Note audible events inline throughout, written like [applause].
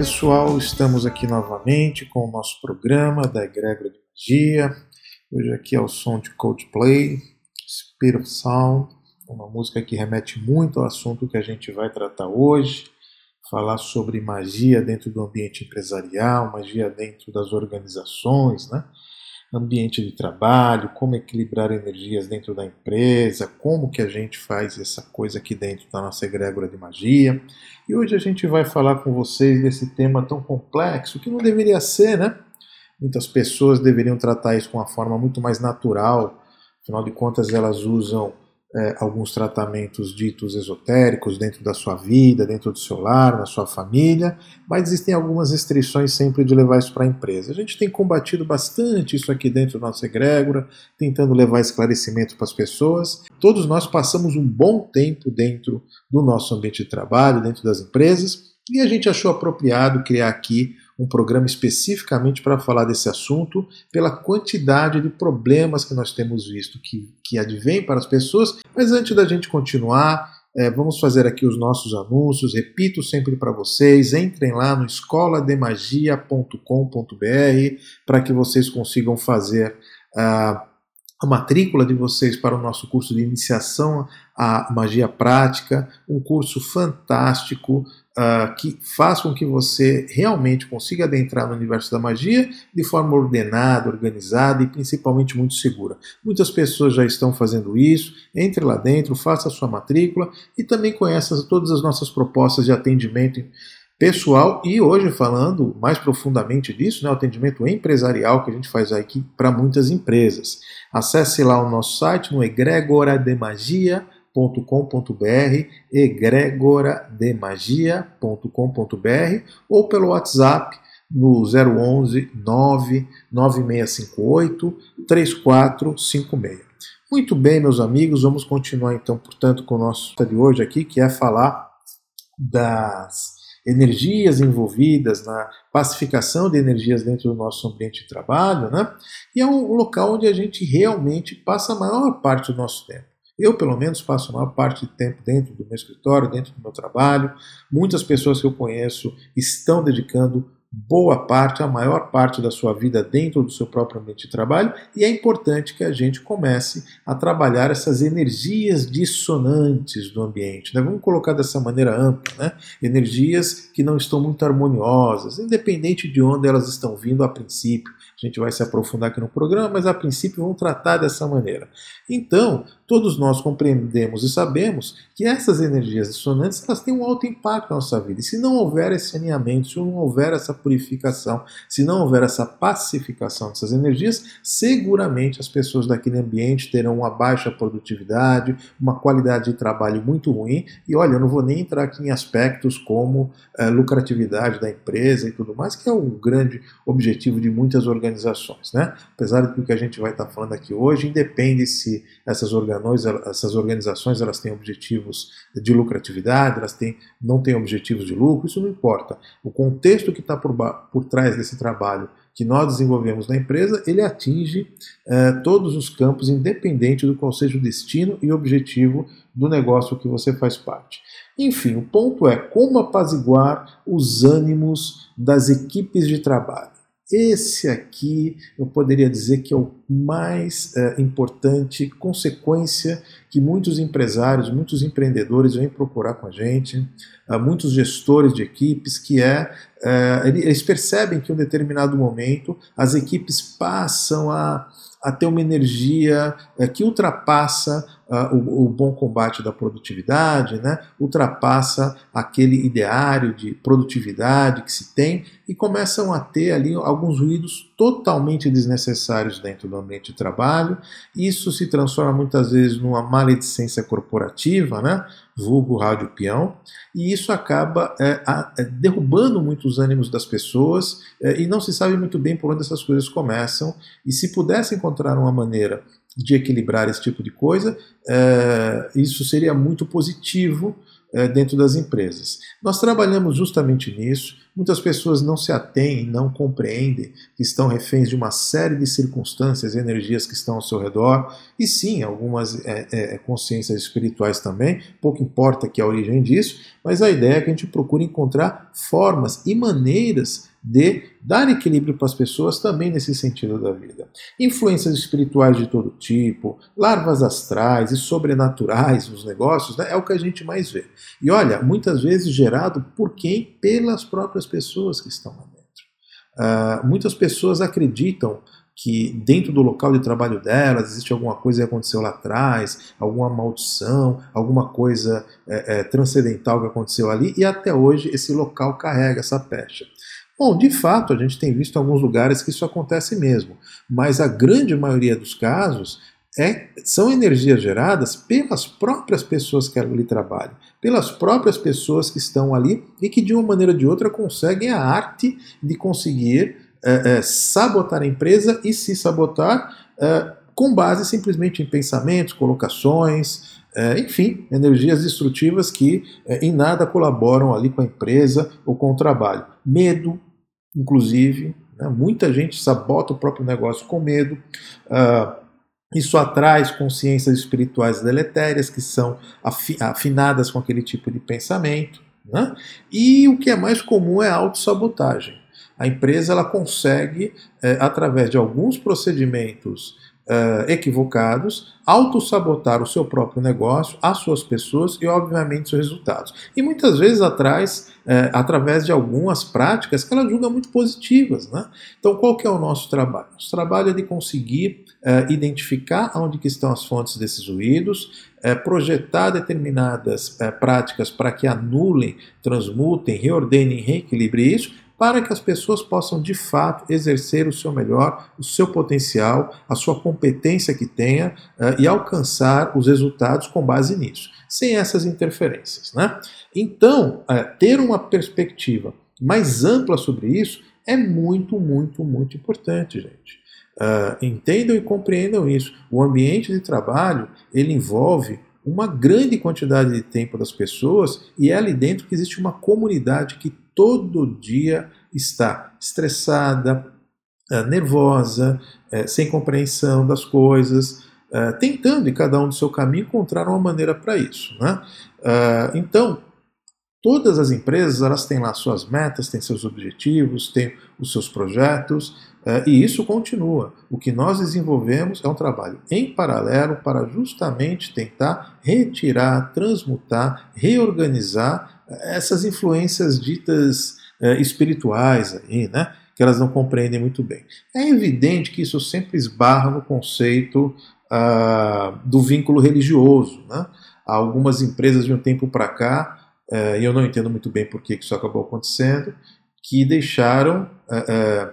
pessoal? Estamos aqui novamente com o nosso programa da Egrégora de Magia. Hoje aqui é o som de Coldplay, Spirit of Sound, uma música que remete muito ao assunto que a gente vai tratar hoje, falar sobre magia dentro do ambiente empresarial, magia dentro das organizações, né? Ambiente de trabalho, como equilibrar energias dentro da empresa, como que a gente faz essa coisa aqui dentro da nossa egrégora de magia. E hoje a gente vai falar com vocês desse tema tão complexo que não deveria ser, né? Muitas pessoas deveriam tratar isso com uma forma muito mais natural, afinal de contas elas usam é, alguns tratamentos ditos esotéricos dentro da sua vida, dentro do seu lar, na sua família, mas existem algumas restrições sempre de levar isso para a empresa. A gente tem combatido bastante isso aqui dentro da nossa egrégora, tentando levar esclarecimento para as pessoas. Todos nós passamos um bom tempo dentro do nosso ambiente de trabalho, dentro das empresas, e a gente achou apropriado criar aqui um programa especificamente para falar desse assunto, pela quantidade de problemas que nós temos visto que, que advém para as pessoas. Mas antes da gente continuar, é, vamos fazer aqui os nossos anúncios. Repito sempre para vocês: entrem lá no escolademagia.com.br para que vocês consigam fazer. Uh, a matrícula de vocês para o nosso curso de iniciação à magia prática, um curso fantástico uh, que faz com que você realmente consiga adentrar no universo da magia de forma ordenada, organizada e principalmente muito segura. Muitas pessoas já estão fazendo isso. Entre lá dentro, faça a sua matrícula e também conheça todas as nossas propostas de atendimento pessoal e hoje falando mais profundamente disso, né, o atendimento empresarial que a gente faz aqui para muitas empresas. Acesse lá o nosso site no egregorademagia.com.br, egregorademagia.com.br ou pelo WhatsApp no 011 99658 3456. Muito bem, meus amigos, vamos continuar então, portanto, com o nosso de hoje aqui, que é falar das energias envolvidas na pacificação de energias dentro do nosso ambiente de trabalho, né? E é um local onde a gente realmente passa a maior parte do nosso tempo. Eu, pelo menos, passo a maior parte do tempo dentro do meu escritório, dentro do meu trabalho. Muitas pessoas que eu conheço estão dedicando boa parte, a maior parte da sua vida dentro do seu próprio ambiente de trabalho, e é importante que a gente comece a trabalhar essas energias dissonantes do ambiente. Né? Vamos colocar dessa maneira ampla, né? energias que não estão muito harmoniosas, independente de onde elas estão vindo a princípio. A gente vai se aprofundar aqui no programa, mas a princípio vamos tratar dessa maneira. Então, todos nós compreendemos e sabemos que essas energias dissonantes elas têm um alto impacto na nossa vida. E se não houver esse alinhamento, se não houver essa purificação, se não houver essa pacificação dessas energias, seguramente as pessoas daquele ambiente terão uma baixa produtividade, uma qualidade de trabalho muito ruim. E olha, eu não vou nem entrar aqui em aspectos como é, lucratividade da empresa e tudo mais, que é o grande objetivo de muitas organizações. Né? Apesar do que a gente vai estar falando aqui hoje, independe se essas organizações essas organizações elas têm objetivos de lucratividade, elas têm, não têm objetivos de lucro, isso não importa. O contexto que está por, por trás desse trabalho que nós desenvolvemos na empresa, ele atinge eh, todos os campos, independente do qual seja o destino e objetivo do negócio que você faz parte. Enfim, o ponto é como apaziguar os ânimos das equipes de trabalho. Esse aqui eu poderia dizer que é o mais é, importante consequência que muitos empresários, muitos empreendedores vêm procurar com a gente, uh, muitos gestores de equipes, que é, uh, eles percebem que em um determinado momento as equipes passam a, a ter uma energia uh, que ultrapassa uh, o, o, bom combate da produtividade, né? ultrapassa aquele ideário de produtividade que se tem e começam a ter ali alguns ruídos totalmente desnecessários dentro do ambiente de trabalho. Isso se transforma muitas vezes numa maledicência corporativa, né? vulgo rádio peão, e isso acaba é, a, é, derrubando muitos ânimos das pessoas é, e não se sabe muito bem por onde essas coisas começam. E se pudesse encontrar uma maneira de equilibrar esse tipo de coisa, é, isso seria muito positivo é, dentro das empresas. Nós trabalhamos justamente nisso. Muitas pessoas não se atêm, não compreendem que estão reféns de uma série de circunstâncias e energias que estão ao seu redor, e sim, algumas é, é, consciências espirituais também, pouco importa que a origem disso, mas a ideia é que a gente procure encontrar formas e maneiras de dar equilíbrio para as pessoas também nesse sentido da vida. Influências espirituais de todo tipo, larvas astrais e sobrenaturais nos negócios, né, é o que a gente mais vê. E olha, muitas vezes gerado por quem? Pelas próprias pessoas que estão lá dentro. Uh, muitas pessoas acreditam que dentro do local de trabalho delas existe alguma coisa que aconteceu lá atrás, alguma maldição, alguma coisa é, é, transcendental que aconteceu ali, e até hoje esse local carrega essa pecha. Bom, de fato, a gente tem visto em alguns lugares que isso acontece mesmo, mas a grande maioria dos casos é, são energias geradas pelas próprias pessoas que ali trabalham, pelas próprias pessoas que estão ali e que de uma maneira ou de outra conseguem a arte de conseguir é, é, sabotar a empresa e se sabotar é, com base simplesmente em pensamentos, colocações, é, enfim, energias destrutivas que é, em nada colaboram ali com a empresa ou com o trabalho. Medo, inclusive. Né? Muita gente sabota o próprio negócio com medo. Uh, isso atrai consciências espirituais deletérias que são afinadas com aquele tipo de pensamento. Né? E o que é mais comum é a autossabotagem. A empresa ela consegue, é, através de alguns procedimentos uh, equivocados, autossabotar o seu próprio negócio, as suas pessoas e, obviamente, seus resultados. E muitas vezes atrás, uh, através de algumas práticas que ela julga muito positivas. Né? Então, qual que é o nosso trabalho? Nosso trabalho é de conseguir uh, identificar onde que estão as fontes desses ruídos, projetar determinadas práticas para que anulem, transmutem, reordenem, reequilibrem isso, para que as pessoas possam de fato exercer o seu melhor, o seu potencial, a sua competência que tenha uh, e alcançar os resultados com base nisso, sem essas interferências. Né? Então, uh, ter uma perspectiva mais ampla sobre isso é muito, muito, muito importante, gente. Uh, entendam e compreendam isso. O ambiente de trabalho ele envolve uma grande quantidade de tempo das pessoas e é ali dentro que existe uma comunidade que todo dia está estressada, é, nervosa, é, sem compreensão das coisas, é, tentando em cada um do seu caminho encontrar uma maneira para isso. Né? Então, todas as empresas elas têm lá suas metas, têm seus objetivos, têm os seus projetos, e isso continua. O que nós desenvolvemos é um trabalho em paralelo para justamente tentar retirar, transmutar, reorganizar essas influências ditas é, espirituais aí, né? Que elas não compreendem muito bem. É evidente que isso sempre esbarra no conceito ah, do vínculo religioso, né? Algumas empresas de um tempo para cá, é, e eu não entendo muito bem por que isso acabou acontecendo, que deixaram é,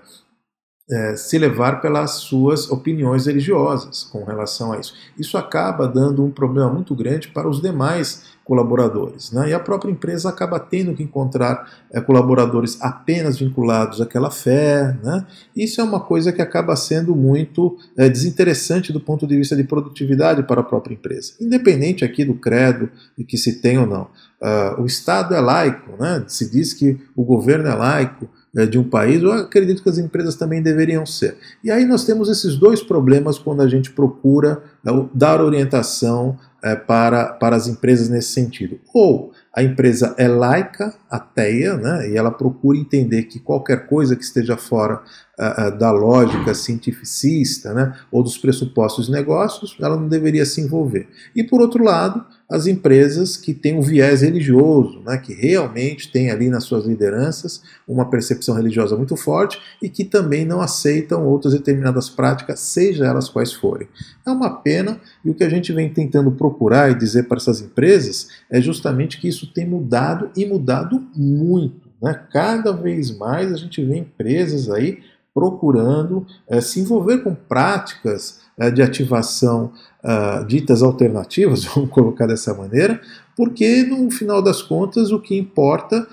é se levar pelas suas opiniões religiosas com relação a isso. Isso acaba dando um problema muito grande para os demais colaboradores. Né? E a própria empresa acaba tendo que encontrar é, colaboradores apenas vinculados àquela fé. Né? Isso é uma coisa que acaba sendo muito é, desinteressante do ponto de vista de produtividade para a própria empresa. Independente aqui do credo que se tem ou não. Uh, o Estado é laico, né? se diz que o governo é laico, de um país, eu acredito que as empresas também deveriam ser. E aí nós temos esses dois problemas quando a gente procura né, dar orientação é, para, para as empresas nesse sentido. Ou a empresa é laica, ateia, né, e ela procura entender que qualquer coisa que esteja fora da lógica cientificista né, ou dos pressupostos de negócios, ela não deveria se envolver. E por outro lado, as empresas que têm um viés religioso, né, que realmente têm ali nas suas lideranças uma percepção religiosa muito forte e que também não aceitam outras determinadas práticas, seja elas quais forem. É uma pena e o que a gente vem tentando procurar e dizer para essas empresas é justamente que isso tem mudado e mudado muito. Né? Cada vez mais a gente vê empresas aí procurando é, se envolver com práticas de ativação uh, ditas alternativas, [laughs] vamos colocar dessa maneira, porque no final das contas o que importa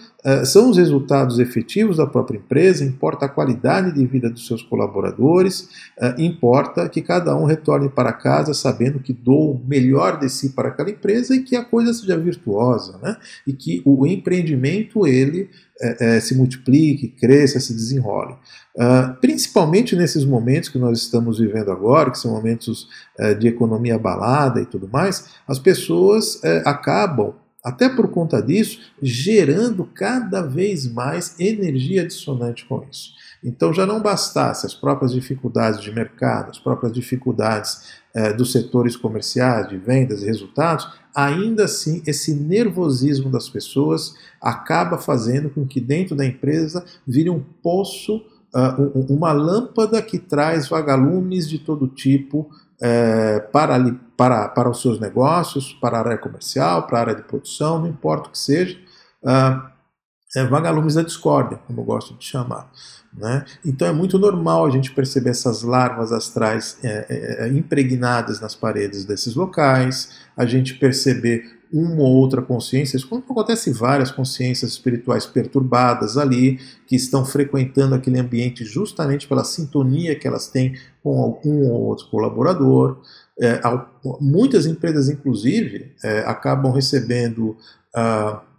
são os resultados efetivos da própria empresa, importa a qualidade de vida dos seus colaboradores, uh, importa que cada um retorne para casa sabendo que dou o melhor de si para aquela empresa e que a coisa seja virtuosa, né? e que o empreendimento ele é, é, se multiplique, cresça, se desenrole. Uh, principalmente nesses momentos que nós estamos vivendo agora, que são momentos uh, de economia abalada e tudo mais, as pessoas acabam, até por conta disso, gerando cada vez mais energia dissonante com isso. Então já não bastasse as próprias dificuldades de mercado, as próprias dificuldades eh, dos setores comerciais, de vendas e resultados, ainda assim esse nervosismo das pessoas acaba fazendo com que dentro da empresa vire um poço, uh, uma lâmpada que traz vagalumes de todo tipo uh, para, para, para os seus negócios, para a área comercial, para a área de produção, não importa o que seja. Uh, é, vagalumes da discórdia, como eu gosto de chamar. Né? Então é muito normal a gente perceber essas larvas astrais é, é, é, impregnadas nas paredes desses locais, a gente perceber uma ou outra consciência, quando acontece várias consciências espirituais perturbadas ali, que estão frequentando aquele ambiente justamente pela sintonia que elas têm com um ou outro colaborador. É, muitas empresas, inclusive, é, acabam recebendo. Uh,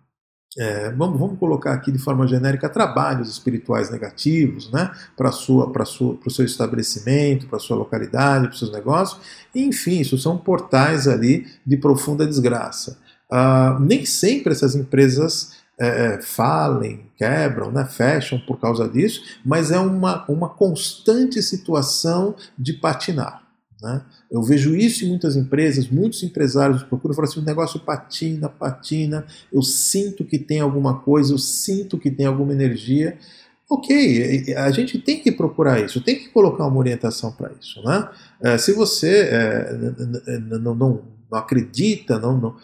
é, vamos, vamos colocar aqui de forma genérica trabalhos espirituais negativos né, para o seu estabelecimento, para a sua localidade, para os seus negócios. Enfim, isso são portais ali de profunda desgraça. Ah, nem sempre essas empresas é, falem, quebram, né, fecham por causa disso, mas é uma, uma constante situação de patinar. Né? Eu vejo isso em muitas empresas, muitos empresários procuram falar assim: o negócio patina, patina, eu sinto que tem alguma coisa, eu sinto que tem alguma energia. Ok, a gente tem que procurar isso, tem que colocar uma orientação para isso. Né? É, se você é, não, não, acredita, não, não,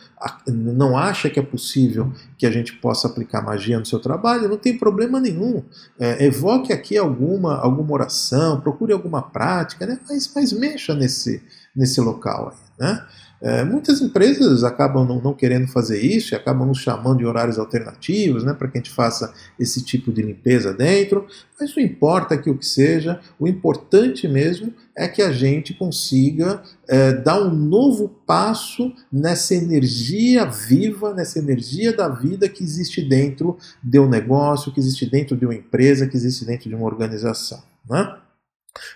não acha que é possível que a gente possa aplicar magia no seu trabalho, não tem problema nenhum. É, evoque aqui alguma, alguma oração, procure alguma prática, né? mas, mas mexa nesse, nesse local aí. Né? É, muitas empresas acabam não, não, querendo fazer isso e acabam nos chamando de horários alternativos né, para que a gente faça esse tipo de limpeza dentro, mas não importa que o que seja, o importante mesmo é que a gente consiga é, dar um novo passo nessa energia viva, nessa energia da vida que existe dentro de um negócio, que existe dentro de uma empresa, que existe dentro de uma organização. Né?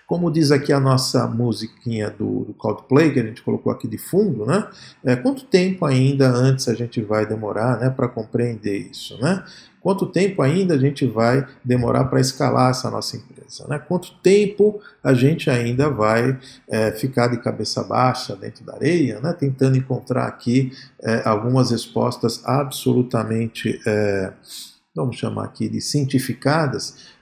Como diz aqui a nossa musiquinha do, do Coldplay, que a gente colocou aqui de fundo, né? É, quanto tempo ainda antes a gente vai demorar né, para compreender isso? Né? Quanto tempo ainda a gente vai demorar para escalar essa nossa empresa? Né? Quanto tempo a gente ainda vai é, ficar de cabeça baixa dentro da areia, né? tentando encontrar aqui é, algumas respostas absolutamente, é, vamos chamar aqui de cientificadas,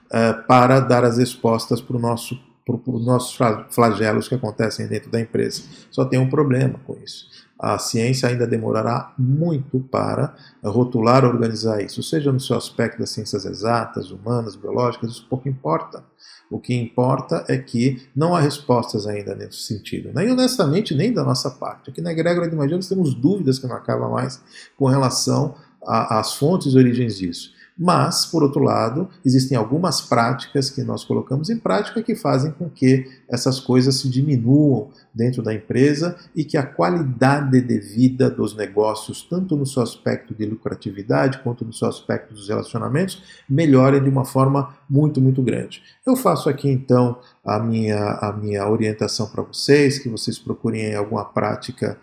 para dar as respostas para nosso, os nossos flagelos que acontecem dentro da empresa. Só tem um problema com isso. A ciência ainda demorará muito para rotular, organizar isso, seja no seu aspecto das ciências exatas, humanas, biológicas, isso pouco importa. O que importa é que não há respostas ainda nesse sentido. Nem honestamente, nem da nossa parte. Aqui na Egrégora de Magia nós temos dúvidas que não acabam mais com relação às fontes e origens disso. Mas, por outro lado, existem algumas práticas que nós colocamos em prática que fazem com que essas coisas se diminuam dentro da empresa e que a qualidade de vida dos negócios, tanto no seu aspecto de lucratividade quanto no seu aspecto dos relacionamentos, melhorem de uma forma muito, muito grande. Eu faço aqui então a minha, a minha orientação para vocês, que vocês procurem alguma prática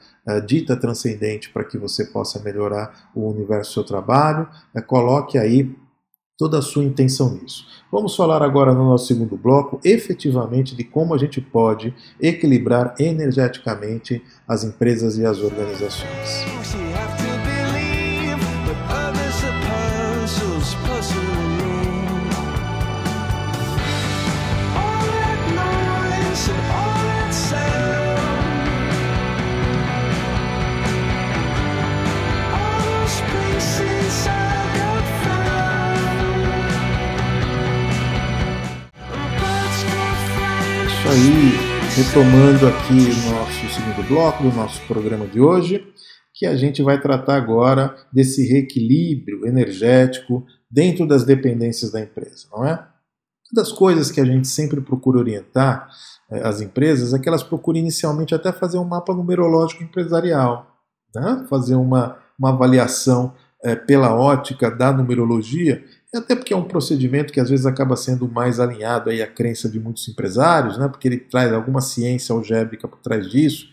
dita transcendente para que você possa melhorar o universo do seu trabalho. Uh, coloque aí toda a sua intenção nisso. Vamos falar agora no nosso segundo bloco, efetivamente, de como a gente pode equilibrar energeticamente as empresas e as organizações. Retomando aqui o nosso segundo bloco do nosso programa de hoje, que a gente vai tratar agora desse reequilíbrio energético dentro das dependências da empresa, não é? Uma das coisas que a gente sempre procura orientar eh, as empresas é que elas procurem inicialmente até fazer um mapa numerológico empresarial, né? fazer uma, uma avaliação é, pela ótica da numerologia, até porque é um procedimento que às vezes acaba sendo mais alinhado aí à crença de muitos empresários, né? porque ele traz alguma ciência algébrica por trás disso,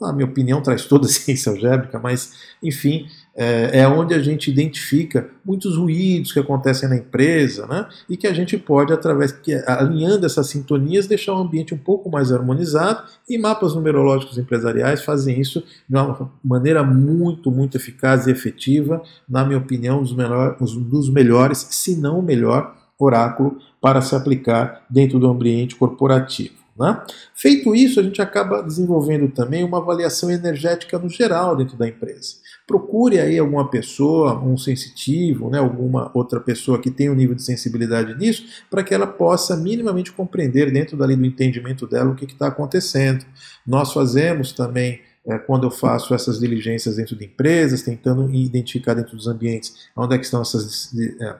na minha opinião, traz toda a [laughs] ciência algébrica, mas, enfim, é, é, onde a gente identifica muitos ruídos que acontecem na empresa, né? E que a gente pode, através, alinhando essas sintonias, deixar o ambiente um pouco mais harmonizado. E mapas numerológicos empresariais fazem isso de uma maneira muito, muito eficaz e efetiva, na minha opinião, um dos, melhor, um dos melhores, se não o melhor, oráculo para se aplicar dentro do ambiente corporativo. Né? Feito isso, a gente acaba desenvolvendo também uma avaliação energética no geral dentro da empresa. Procure aí alguma pessoa, um sensitivo, né, alguma outra pessoa que tenha um nível de sensibilidade nisso, para que ela possa minimamente compreender dentro dali do entendimento dela o que está acontecendo. Nós fazemos também é, quando eu faço essas diligências dentro de empresas, tentando identificar dentro dos ambientes onde é que estão essas é,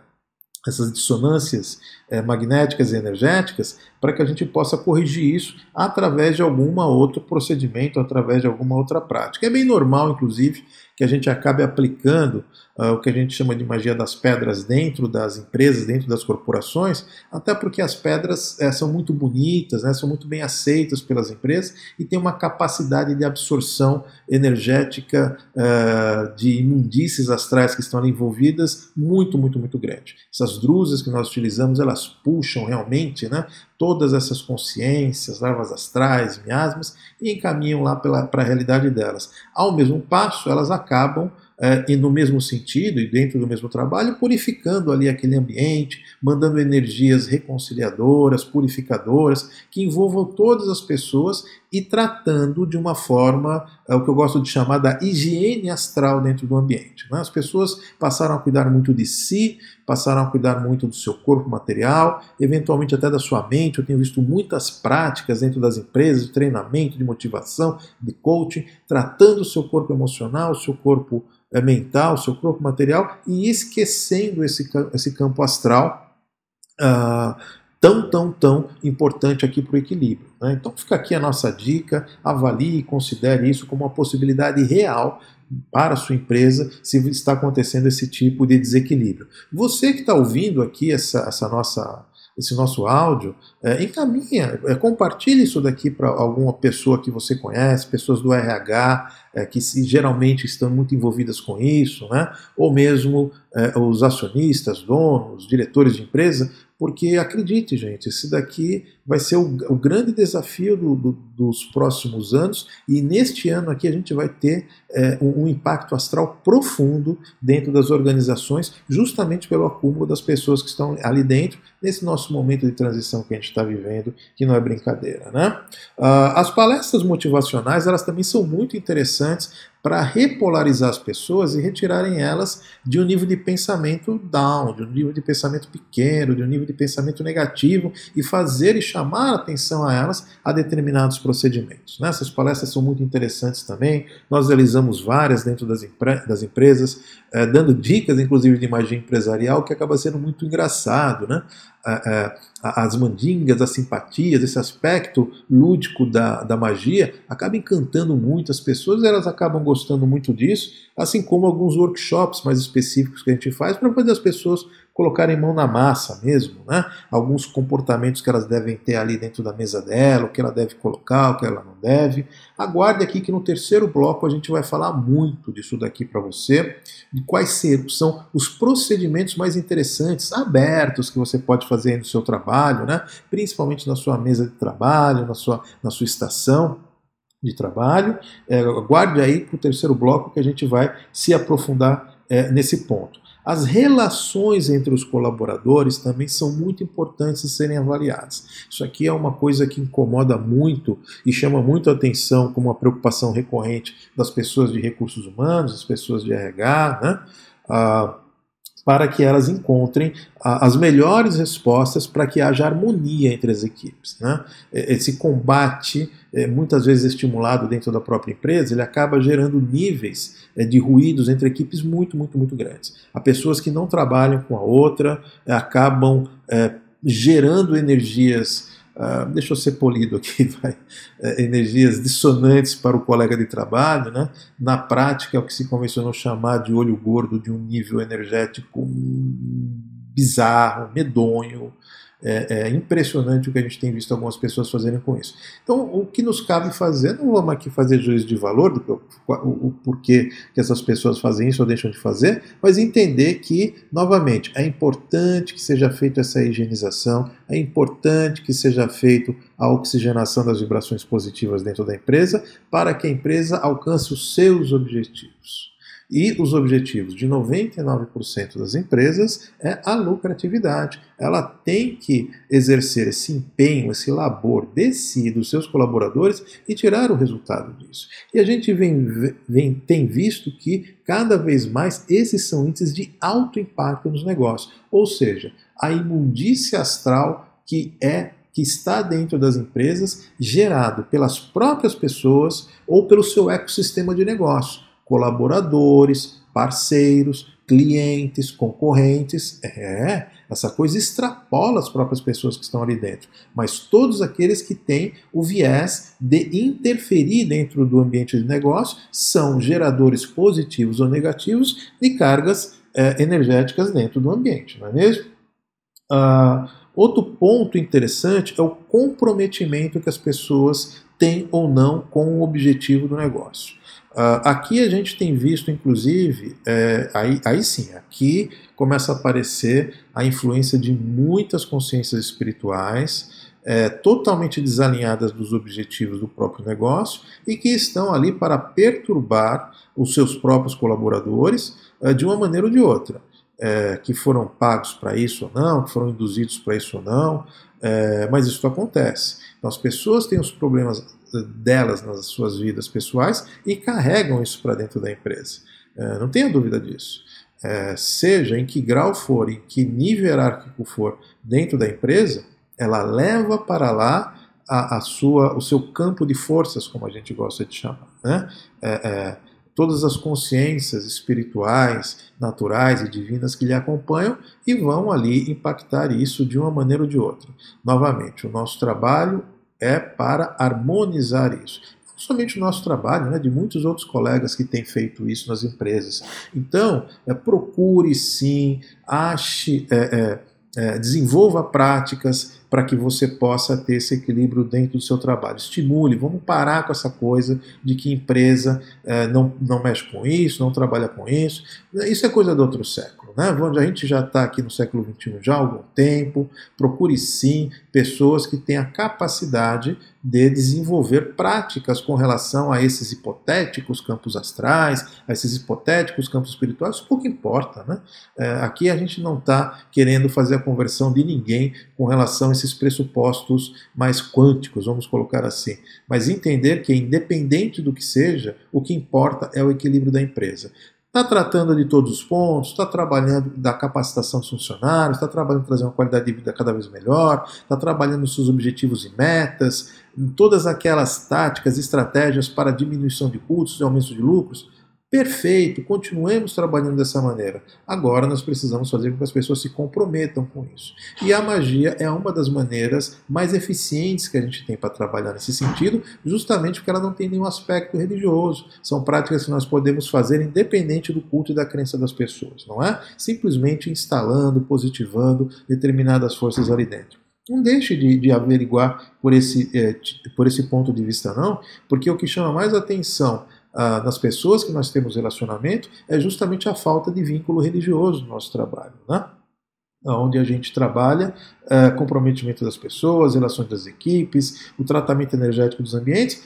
essas dissonâncias é, magnéticas e energéticas, para que a gente possa corrigir isso através de algum outro procedimento, através de alguma outra prática. É bem normal, inclusive, que a gente acabe aplicando uh, o que a gente chama de magia das pedras dentro das empresas, dentro das corporações, até porque as pedras uh, são muito bonitas, né, são muito bem aceitas pelas empresas e têm uma capacidade de absorção energética uh, de imundícies astrais que estão ali envolvidas muito, muito, muito grande. Essas drusas que nós utilizamos, elas puxam realmente né, todas essas consciências, larvas astrais, miasmas, e encaminham lá para a realidade delas. Ao mesmo passo, elas acabam é, e no mesmo sentido e dentro do mesmo trabalho, purificando ali aquele ambiente, mandando energias reconciliadoras, purificadoras, que envolvam todas as pessoas e tratando de uma forma, é, o que eu gosto de chamar da higiene astral dentro do ambiente. Né? As pessoas passaram a cuidar muito de si, passaram a cuidar muito do seu corpo material, eventualmente até da sua mente. Eu tenho visto muitas práticas dentro das empresas de treinamento, de motivação, de coaching, tratando o seu corpo emocional, o seu corpo é, mental, o seu corpo material e esquecendo esse, esse campo astral. Uh, tão, tão, tão importante aqui para o equilíbrio. Né? Então fica aqui a nossa dica, avalie e considere isso como uma possibilidade real para a sua empresa se está acontecendo esse tipo de desequilíbrio. Você que está ouvindo aqui essa, essa nossa esse nosso áudio, é, encaminha, é, compartilhe isso daqui para alguma pessoa que você conhece, pessoas do RH, é, que se, geralmente estão muito envolvidas com isso, né? ou mesmo é, os acionistas, donos, diretores de empresa, porque acredite, gente, esse daqui vai ser o, o grande desafio do, do, dos próximos anos e neste ano aqui a gente vai ter é, um, um, impacto astral profundo dentro das organizações, justamente pelo acúmulo das pessoas que estão ali dentro, nesse nosso momento de transição que a gente está vivendo, que não é brincadeira. Né? Uh, as palestras motivacionais elas também são muito interessantes para repolarizar as pessoas e retirarem elas de um nível de pensamento down, de um nível de pensamento pequeno, de um nível de pensamento negativo e fazer e chamar atenção a elas a determinados procedimentos. Né? Essas palestras são muito interessantes também. Nós realizamos várias dentro das, empre das empresas, eh, dando dicas, inclusive, de magia empresarial, que acaba sendo muito engraçado. Né? As mandingas, as simpatias, esse aspecto lúdico da, da magia acaba encantando muito as pessoas, elas acabam gostando muito disso, assim como alguns workshops mais específicos que a gente faz para fazer as pessoas colocarem mão na massa mesmo, né? Alguns comportamentos que elas devem ter ali dentro da mesa dela, o que ela deve colocar, o que ela não deve. Aguarde aqui que no terceiro bloco a gente vai falar muito disso daqui para você, de quais são os procedimentos mais interessantes, abertos, que você pode fazer no seu trabalho, né? Principalmente na sua mesa de trabalho, na sua, na sua estação de trabalho. É, aguarde aí para o terceiro bloco que a gente vai se aprofundar é, nesse ponto. As relações entre os colaboradores também são muito importantes de serem avaliadas. Isso aqui é uma coisa que incomoda muito e chama muito a atenção como uma preocupação recorrente das pessoas de recursos humanos, das pessoas de RH, né? Ah, para que elas encontrem as melhores respostas para que haja harmonia entre as equipes. Né? Esse combate, é, muitas vezes estimulado dentro da própria empresa, ele acaba gerando níveis é, de ruídos entre equipes muito, muito, muito grandes. Há pessoas que não trabalham com a outra, é, acabam gerando energias Uh, deixa eu ser polido aqui, [laughs] vai, uh, energias dissonantes para o colega de trabalho, né? na prática é o que se convencionou chamar de olho gordo de um nível energético bizarro, medonho, é, é, impressionante o que a gente tem visto algumas pessoas fazerem com isso. Então, o que nos cabe fazer, não vamos aqui fazer juízo de valor do porquê que essas pessoas fazem isso ou deixam de fazer, mas entender que, novamente, é importante que seja feita essa higienização, é importante que seja feito a oxigenação das vibrações positivas dentro da empresa para que a empresa alcance os seus objetivos. E os objetivos de 99% das empresas é a lucratividade. Ela tem que exercer esse empenho, esse labor de si, dos seus colaboradores e tirar o resultado disso. E a gente vem, vem, tem visto que cada vez mais esses são índices de alto impacto nos negócios. Ou seja, a imundícia astral que é que está dentro das empresas, gerado pelas próprias pessoas ou pelo seu ecossistema de negócio colaboradores, parceiros, clientes, concorrentes. É, essa coisa extrapola as próprias pessoas que estão ali dentro, mas todos aqueles que têm o viés de interferir dentro do ambiente de negócio são geradores positivos ou negativos de cargas é, energéticas dentro do ambiente, não é mesmo? Uh, outro ponto interessante é o comprometimento que as pessoas têm ou não com o objetivo do negócio. Uh, aqui a gente tem visto, inclusive, é, aí, aí sim, aqui começa a aparecer a influência de muitas consciências espirituais é, totalmente desalinhadas dos objetivos do próprio negócio e que estão ali para perturbar os seus próprios colaboradores é, de uma maneira ou de outra. É, que foram pagos para isso ou não, que foram induzidos para isso ou não, é, mas isso acontece. Então, as pessoas têm os problemas delas nas suas vidas pessoais e carregam isso para dentro da empresa. É, não tenha dúvida disso. É, seja em que grau for, em que nível hierárquico for dentro da empresa, ela leva para lá a, a sua, o seu campo de forças, como a gente gosta de chamar. Né? É, é, todas as consciências espirituais, naturais e divinas que lhe acompanham e vão ali impactar isso de uma maneira ou de outra. Novamente, o nosso trabalho é para harmonizar isso. Não somente o nosso trabalho, né, de muitos outros colegas que têm feito isso nas empresas. Então, é, procure sim, ache, é, é, é desenvolva práticas para que você possa ter esse equilíbrio dentro do seu trabalho. Estimule, vamos parar com essa coisa de que empresa é, não, não mexe com isso, não trabalha com isso. Isso é coisa do outro século. Né? A gente já está aqui no século XXI já há algum tempo. Procure sim pessoas que têm a capacidade de desenvolver práticas com relação a esses hipotéticos campos astrais, a esses hipotéticos campos espirituais, pouco importa. Né? É, aqui a gente não está querendo fazer a conversão de ninguém com relação a esses pressupostos mais quânticos, vamos colocar assim, mas entender que, independente do que seja, o que importa é o equilíbrio da empresa. Está tratando de todos os pontos, está trabalhando da capacitação dos funcionários, está trabalhando em trazer uma qualidade de vida cada vez melhor, está trabalhando nos seus objetivos e metas, em todas aquelas táticas, estratégias para diminuição de custos e aumento de lucros. Perfeito, continuemos trabalhando dessa maneira. Agora nós precisamos fazer com que as pessoas se comprometam com isso. E a magia é uma das maneiras mais eficientes que a gente tem para trabalhar nesse sentido, justamente porque ela não tem nenhum aspecto religioso. São práticas que nós podemos fazer independente do culto e da crença das pessoas, não é? Simplesmente instalando, positivando determinadas forças ali dentro. Não deixe de, de averiguar por esse, é, por esse ponto de vista, não, porque o que chama mais atenção nas pessoas que nós temos relacionamento é justamente a falta de vínculo religioso no nosso trabalho, né? onde a gente trabalha uh, comprometimento das pessoas, relações das equipes, o tratamento energético dos ambientes,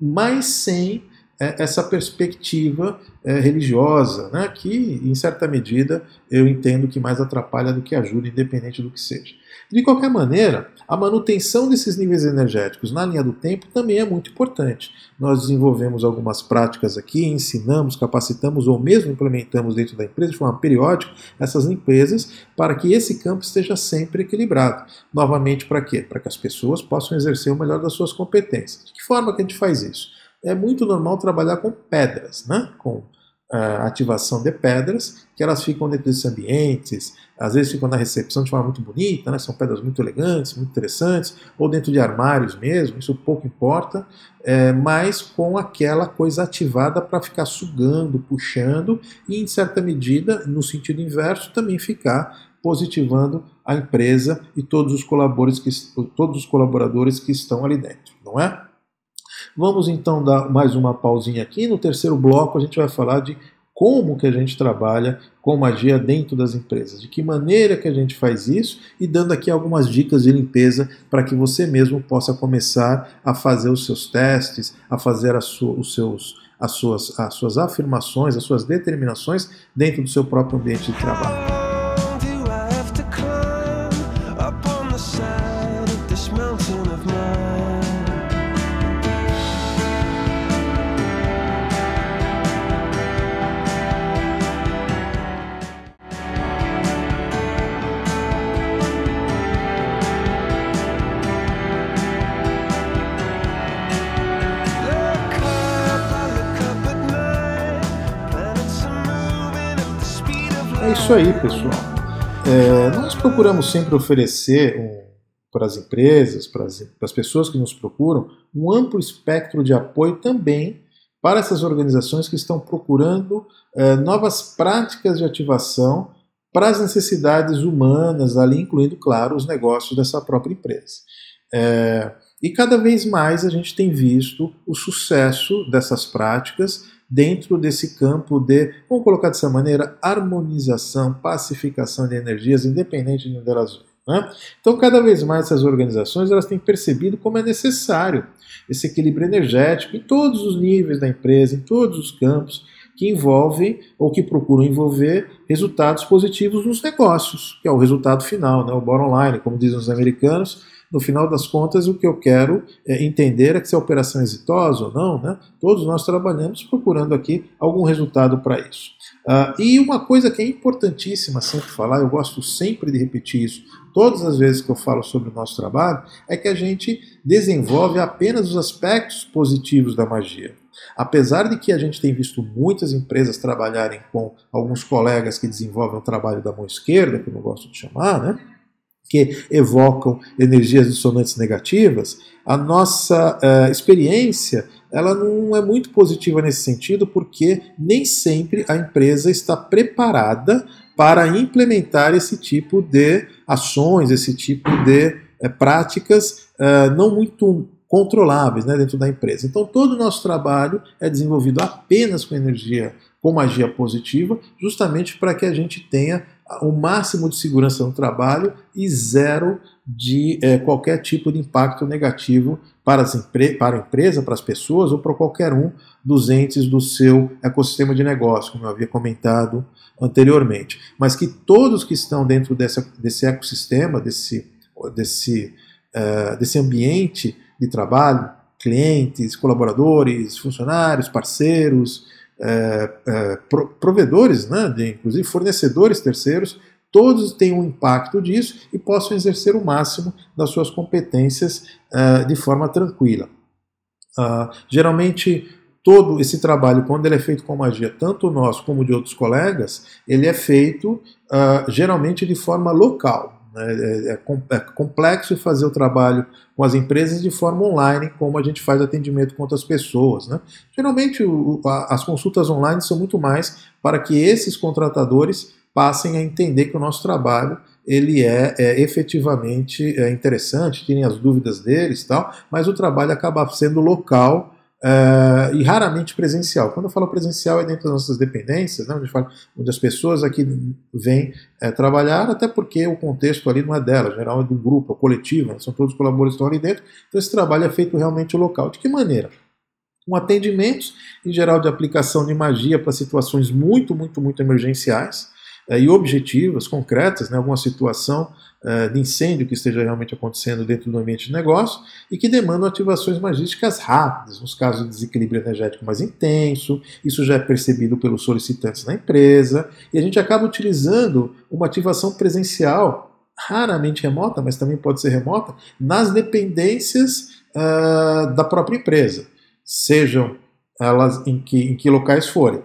mas sem é, essa perspectiva é, religiosa, né, que, em certa medida, eu entendo que mais atrapalha do que ajuda, independente do que seja. De qualquer maneira, a manutenção desses níveis energéticos na linha do tempo também é muito importante. Nós desenvolvemos algumas práticas aqui, ensinamos, capacitamos ou mesmo implementamos dentro da empresa de forma periódica essas limpezas para que esse campo esteja sempre equilibrado. Novamente, para quê? Para que as pessoas possam exercer o melhor das suas competências. De que forma que a gente faz isso? É muito normal trabalhar com pedras, né? com ativação de pedras, que elas ficam dentro desses ambientes, às vezes ficam na recepção de forma muito bonita, né? são pedras muito elegantes, muito interessantes, ou dentro de armários mesmo, isso pouco importa, é, mas com aquela coisa ativada para ficar sugando, puxando, e em certa medida, no sentido inverso, também ficar positivando a empresa e todos os colaboradores que, todos os colaboradores que estão ali dentro, não é? Vamos então dar mais uma pausinha aqui. No terceiro bloco a gente vai falar de como que a gente trabalha com magia dentro das empresas, de que maneira que a gente faz isso e dando aqui algumas dicas de limpeza para que você mesmo possa começar a fazer os seus testes, a fazer os seus, as, suas, as suas afirmações, as suas determinações dentro do seu próprio ambiente de trabalho. Isso aí, pessoal. É, nós procuramos sempre oferecer um, para as empresas, para as, para as pessoas que nos procuram, um amplo espectro de apoio também para essas organizações que estão procurando é, novas práticas de ativação para as necessidades humanas, ali incluindo, claro, os negócios dessa própria empresa. É, e cada vez mais a gente tem visto o sucesso dessas práticas dentro desse campo de, vamos colocar dessa maneira, harmonização, pacificação de energias, independente de onde elas. Né? Então, cada vez mais essas organizações elas têm percebido como é necessário esse equilíbrio energético em todos os níveis da empresa, em todos os campos que envolvem ou que procuram envolver resultados positivos nos negócios, que é o resultado final, né? o bottom line, como dizem os americanos, no final das contas, o que eu quero é entender é que se a operação é exitosa ou não, né, todos nós trabalhamos procurando aqui algum resultado para isso. Uh, e uma coisa que é importantíssima sempre falar, eu gosto sempre de repetir isso todas as vezes que eu falo sobre o nosso trabalho, é que a gente desenvolve apenas os aspectos positivos da magia. Apesar de que a gente tem visto muitas empresas trabalharem com alguns colegas que desenvolvem o trabalho da mão esquerda, que eu não gosto de chamar, né? Que evocam energias dissonantes negativas, a nossa uh, experiência ela não é muito positiva nesse sentido, porque nem sempre a empresa está preparada para implementar esse tipo de ações, esse tipo de uh, práticas uh, não muito controláveis né, dentro da empresa. Então, todo o nosso trabalho é desenvolvido apenas com energia, com magia positiva, justamente para que a gente tenha o máximo de segurança no trabalho e zero de é, qualquer tipo de impacto negativo para, para a empresa, para as pessoas ou para qualquer um dos entes do seu ecossistema de negócio, como eu havia comentado anteriormente. Mas que todos que estão dentro dessa, desse ecossistema, desse, desse, uh, desse ambiente de trabalho, clientes, colaboradores, funcionários, parceiros, é, é, provedores, né, de, inclusive fornecedores terceiros, todos têm um impacto disso e possam exercer o máximo das suas competências é, de forma tranquila. Uh, geralmente, todo esse trabalho, quando ele é feito com magia, tanto nosso como de outros colegas, ele é feito uh, geralmente de forma local. Né? É, é, é, complexo fazer o trabalho com as empresas de forma online, como a gente faz atendimento com outras pessoas. Né? Geralmente, o, a, as consultas online são muito mais para que esses contratadores passem a entender que o nosso trabalho ele é, é efetivamente é interessante, tirem as dúvidas deles tal, mas o trabalho acaba sendo local Uh, e raramente presencial. Quando eu falo presencial é dentro das nossas dependências, né, onde, falo, onde as pessoas aqui vêm é, trabalhar, até porque o contexto ali não é dela, geral é do grupo, é coletivo, né, são todos os colaboradores que estão ali dentro, então esse trabalho é feito realmente local. De que maneira? com atendimentos, em geral de aplicação de magia para situações muito, muito, muito emergenciais é, e objetivas, concretas, né, alguma situação de incêndio que esteja realmente acontecendo dentro do ambiente de negócio e que demandam ativações magísticas rápidas, nos casos de desequilíbrio energético mais intenso, isso já é percebido pelos solicitantes na empresa, e a gente acaba utilizando uma ativação presencial, raramente remota, mas também pode ser remota, nas dependências uh, da própria empresa, sejam elas em que, em que locais forem.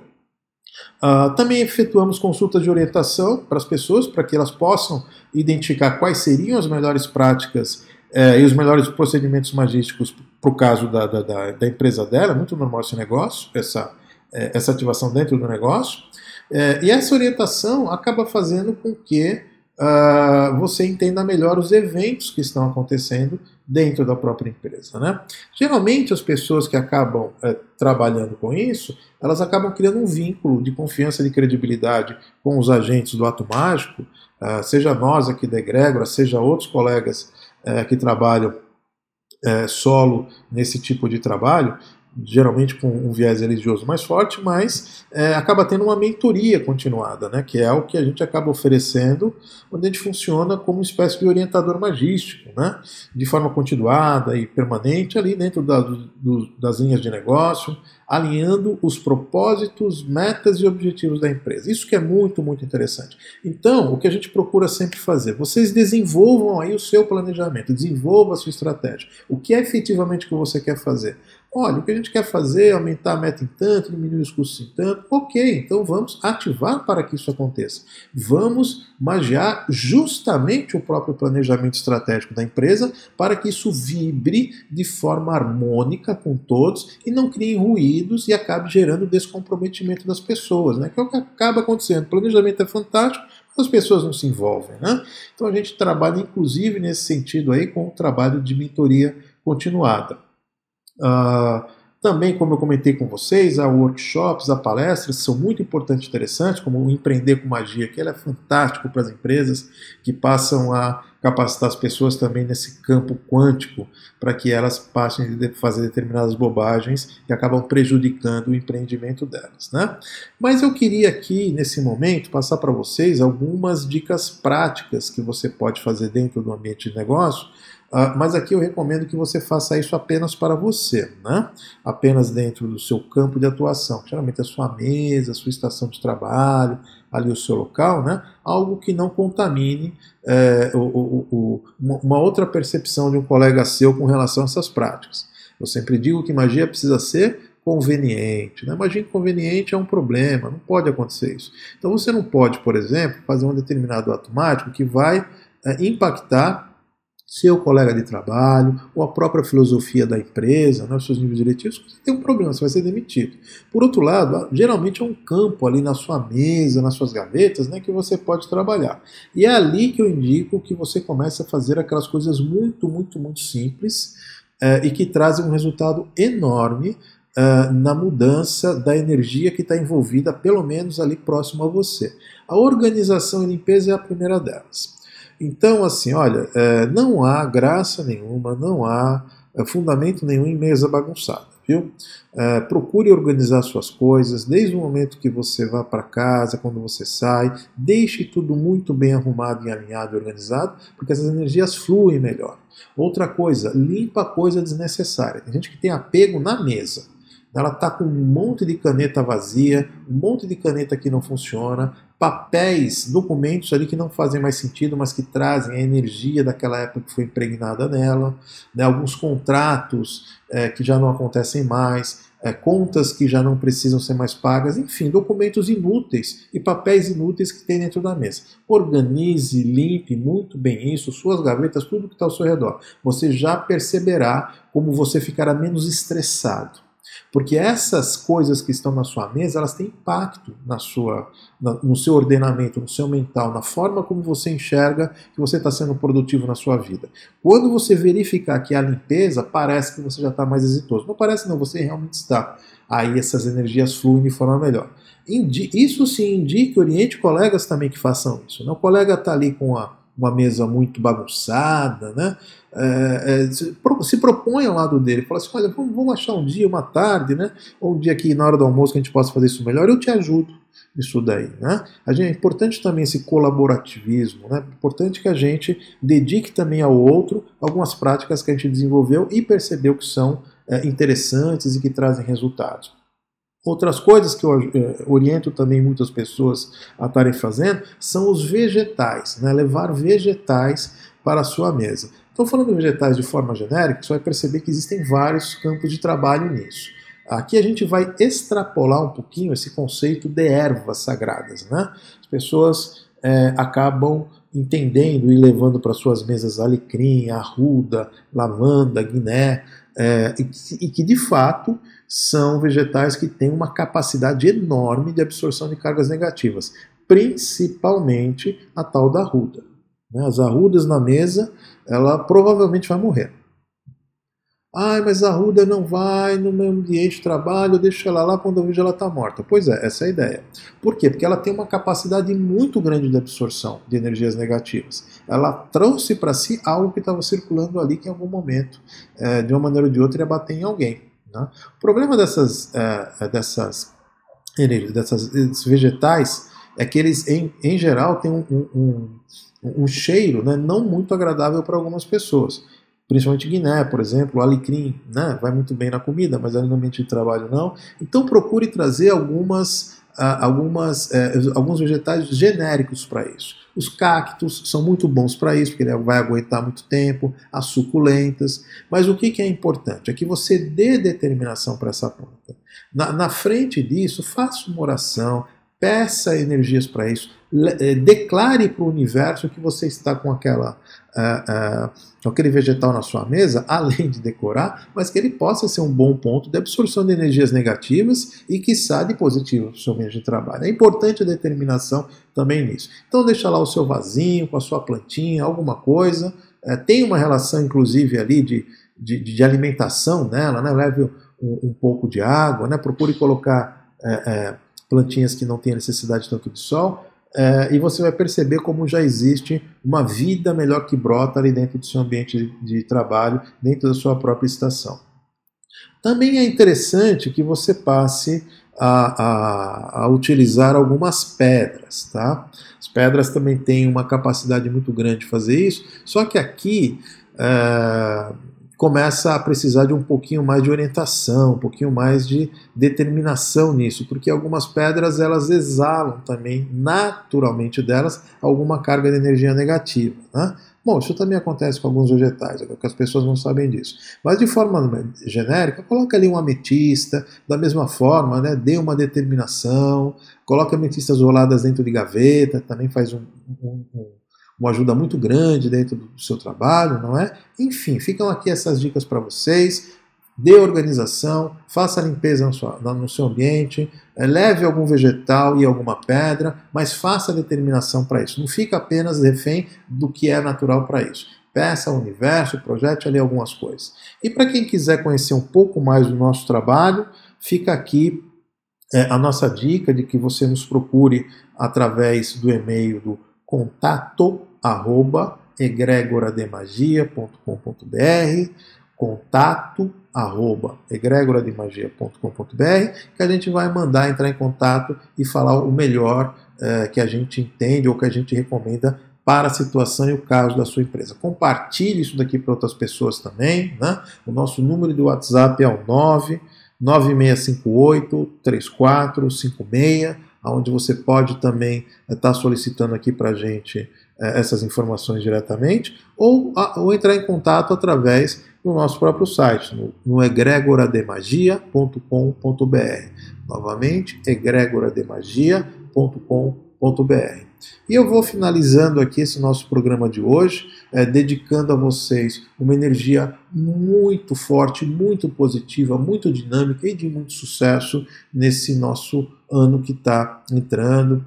Uh, também efetuamos consultas de orientação para as pessoas, para que elas possam identificar quais seriam as melhores práticas eh, e os melhores procedimentos magísticos para o caso da, da, da, da, empresa dela. É muito normal esse negócio, essa, eh, essa ativação dentro do negócio. Eh, e essa orientação acaba fazendo com que uh, você entenda melhor os eventos que estão acontecendo dentro da própria empresa. Né? Geralmente as pessoas que acabam é, trabalhando com isso, elas acabam criando um vínculo de confiança, de credibilidade com os agentes do ato mágico, uh, seja nós aqui da Egrégora, seja outros colegas uh, que trabalham uh, solo nesse tipo de trabalho, geralmente com um viés religioso mais forte, mas é, acaba tendo uma mentoria continuada, né, que é o que a gente acaba oferecendo, onde a gente funciona como uma espécie de orientador magístico, né, de forma continuada e permanente ali dentro da, do, das linhas de negócio, alinhando os propósitos, metas e objetivos da empresa. Isso que é muito, muito interessante. Então, o que a gente procura sempre fazer, vocês desenvolvam aí o seu planejamento, desenvolvam a sua estratégia. O que é efetivamente que você quer fazer? Olha, o que a gente quer fazer é aumentar a meta em tanto, diminuir os custos em tanto. Ok, então vamos ativar para que isso aconteça. Vamos magiar justamente o próprio planejamento estratégico da empresa para que isso vibre de forma harmônica com todos e não crie ruídos e acabe gerando descomprometimento das pessoas, né? que é o que acaba acontecendo. O planejamento é fantástico, as pessoas não se envolvem. Né? Então a gente trabalha, inclusive, nesse sentido aí, com o trabalho de mentoria continuada. Uh, também, como eu comentei com vocês, há workshops, há palestras são muito importantes e interessantes, como o Empreender com Magia, que é fantástico para as empresas que passam a capacitar as pessoas também nesse campo quântico para que elas passem a fazer determinadas bobagens que acabam prejudicando o empreendimento delas. Né? Mas eu queria aqui, nesse momento, passar para vocês algumas dicas práticas que você pode fazer dentro do ambiente de negócio Uh, mas aqui eu recomendo que você faça isso apenas para você, né? apenas dentro do seu campo de atuação, geralmente a sua mesa, a sua estação de trabalho, ali o seu local, né? algo que não contamine é, o, o, o, uma outra percepção de um colega seu com relação a essas práticas. Eu sempre digo que magia precisa ser conveniente. Né? Magia inconveniente é um problema, não pode acontecer isso. Então você não pode, por exemplo, fazer um determinado ato mágico que vai é, impactar seu colega de trabalho, ou a própria filosofia da empresa, né, os seus níveis diretivos, você tem um problema, você vai ser demitido. Por outro lado, geralmente é um campo ali na sua mesa, nas suas gavetas, né, que você pode trabalhar. E é ali que eu indico que você comece a fazer aquelas coisas muito, muito, muito simples eh, e que trazem um resultado enorme Uh, na mudança da energia que está envolvida, pelo menos ali próximo a você. A organização e limpeza é a primeira delas. Então, assim, olha, é, não há graça nenhuma, não há é, fundamento nenhum em mesa bagunçada, viu? É, procure organizar suas coisas, desde o momento que você vá para casa, quando você sai, deixe tudo muito bem arrumado, e alinhado e organizado, porque essas energias fluem melhor. Outra coisa, limpa coisa desnecessária. Tem gente que tem apego na mesa. Ela está com um monte de caneta vazia, um monte de caneta que não funciona, papéis, documentos ali que não fazem mais sentido, mas que trazem a energia daquela época que foi impregnada nela, né, alguns contratos é, que já não acontecem mais, é, contas que já não precisam ser mais pagas, enfim, documentos inúteis e papéis inúteis que tem dentro da mesa. Organize, limpe muito bem isso, suas gavetas, tudo que está ao seu redor. Você já perceberá como você ficará menos estressado. Porque essas coisas que estão na sua mesa, elas têm impacto na sua, na, no seu ordenamento, no seu mental, na forma como você enxerga que você está sendo produtivo na sua vida. Quando você verificar que há limpeza, parece que você já está mais exitoso. Não parece não, você realmente está. Aí essas energias fluem de forma melhor. Isso sim indica, oriente colegas também que façam isso. Né? O colega está ali com a uma mesa muito bagunçada, né? É, é, se, se propõe ao lado dele, fala assim, olha, vamos, vamos achar um dia, uma tarde, né? Ou um dia aqui na hora do almoço que a gente possa fazer isso melhor, eu te ajudo nisso daí. Né? A gente, é importante também esse colaborativismo, né? é importante que a gente dedique também ao outro algumas práticas que a gente desenvolveu e percebeu que são é, interessantes e que trazem resultados. Outras coisas que eu é, oriento também muitas pessoas a estarem fazendo são os vegetais, né? levar vegetais para a sua mesa. Estou falando de vegetais de forma genérica, você vai perceber que existem vários campos de trabalho nisso. Aqui a gente vai extrapolar um pouquinho esse conceito de ervas sagradas. Né? As pessoas é, acabam entendendo e levando para suas mesas alecrim, arruda, lavanda, guiné, é, e, que, e que de fato são vegetais que têm uma capacidade enorme de absorção de cargas negativas, principalmente a tal da arruda. Né? As arrudas na mesa, ela provavelmente vai morrer. Ai, mas a Ruda não vai no meu ambiente de trabalho, eu deixo ela lá quando eu vejo ela está morta. Pois é, essa é a ideia. Por quê? Porque ela tem uma capacidade muito grande de absorção de energias negativas. Ela trouxe para si algo que estava circulando ali que em algum momento, é, de uma maneira ou de outra, ia bater em alguém. Né? O problema dessas, é, dessas, dessas, desses vegetais é que eles, em, em geral, têm um, um, um, um cheiro né, não muito agradável para algumas pessoas principalmente Guiné, por exemplo, alecrim, né, vai muito bem na comida, mas no ambiente de trabalho não. Então procure trazer algumas, uh, algumas, uh, alguns vegetais genéricos para isso. Os cactos são muito bons para isso, porque ele vai aguentar muito tempo, as suculentas. Mas o que, que é importante? É que você dê determinação para essa planta. Na, na frente disso, faça uma oração, peça energias para isso, eh, declare para o universo que você está com aquela uh, uh, aquele vegetal na sua mesa, [laughs] além de decorar, mas que ele possa ser um bom ponto de absorção de energias negativas e que de positivo para o seu meio de trabalho. É importante a determinação também nisso. Então deixa lá o seu vasinho com a sua plantinha, alguma coisa. Uh, tem uma relação, inclusive, ali de, de, de alimentação nela, né? leve um, um, pouco de água, né? procure colocar plantinhas que não têm necessidade tanto de sol, é, e você vai perceber como já existe uma vida melhor que brota ali dentro do seu ambiente de, trabalho, dentro da sua própria estação. Também é interessante que você passe a, a, a, utilizar algumas pedras. Tá? As pedras também têm uma capacidade muito grande de fazer isso, só que aqui é, começa a precisar de um pouquinho mais de orientação, um pouquinho mais de determinação nisso, porque algumas pedras elas exalam também naturalmente delas alguma carga de energia negativa. Né? Bom, isso também acontece com alguns vegetais, é que as pessoas não sabem disso. Mas de forma genérica, coloca ali uma ametista, da mesma forma, né, dê uma determinação, coloque ametistas roladas dentro de gaveta, também faz um, um, um uma ajuda muito grande dentro do seu trabalho, não é? Enfim, ficam aqui essas dicas para vocês. Dê organização, faça a limpeza no seu, no seu ambiente, eh, leve algum vegetal e alguma pedra, mas faça determinação para isso. Não fica apenas refém do que é natural para isso. Peça ao universo, projete ali algumas coisas. E para quem quiser conhecer um pouco mais do nosso trabalho, fica aqui é, a nossa dica de que você nos procure através do e-mail do contato arroba egregorademagia.com.br, contato arroba egregorademagia.com.br, que a gente vai mandar entrar em contato e falar o melhor eh, que a gente entende ou que a gente recomenda para a situação e o caso da sua empresa. Compartilhe isso daqui para outras pessoas também. Né? O nosso número de WhatsApp é o 9 9658 3456, onde você pode também estar eh, tá solicitando aqui para a gente essas informações diretamente, ou, ou, entrar em contato através do nosso próprio site, no, no egregorademagia.com.br. Novamente, egregorademagia.com.br. E eu vou finalizando aqui esse nosso programa de hoje, é, dedicando a vocês uma energia muito forte, muito positiva, muito dinâmica e de muito sucesso nesse nosso ano que está entrando,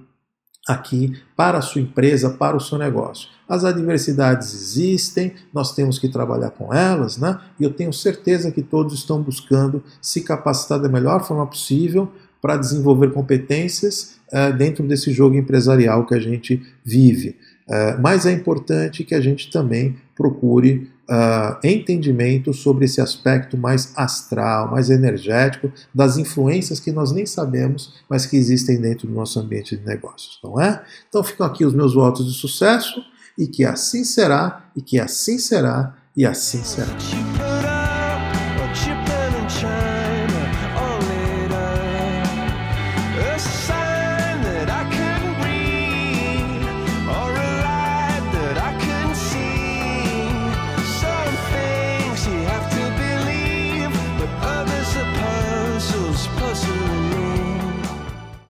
aqui para a sua empresa, para o seu negócio. As adversidades existem, nós temos que trabalhar com elas, né? E eu tenho certeza que todos estão buscando se capacitar da melhor forma possível para desenvolver competências é, dentro desse jogo empresarial que a gente vive. Uh, mas é importante que a gente também procure uh, entendimento sobre esse aspecto mais astral, mais energético, das influências que nós nem sabemos, mas que existem dentro do nosso ambiente de negócios, não é? Então ficam aqui os meus votos de sucesso e que assim será, e que assim será, e assim será.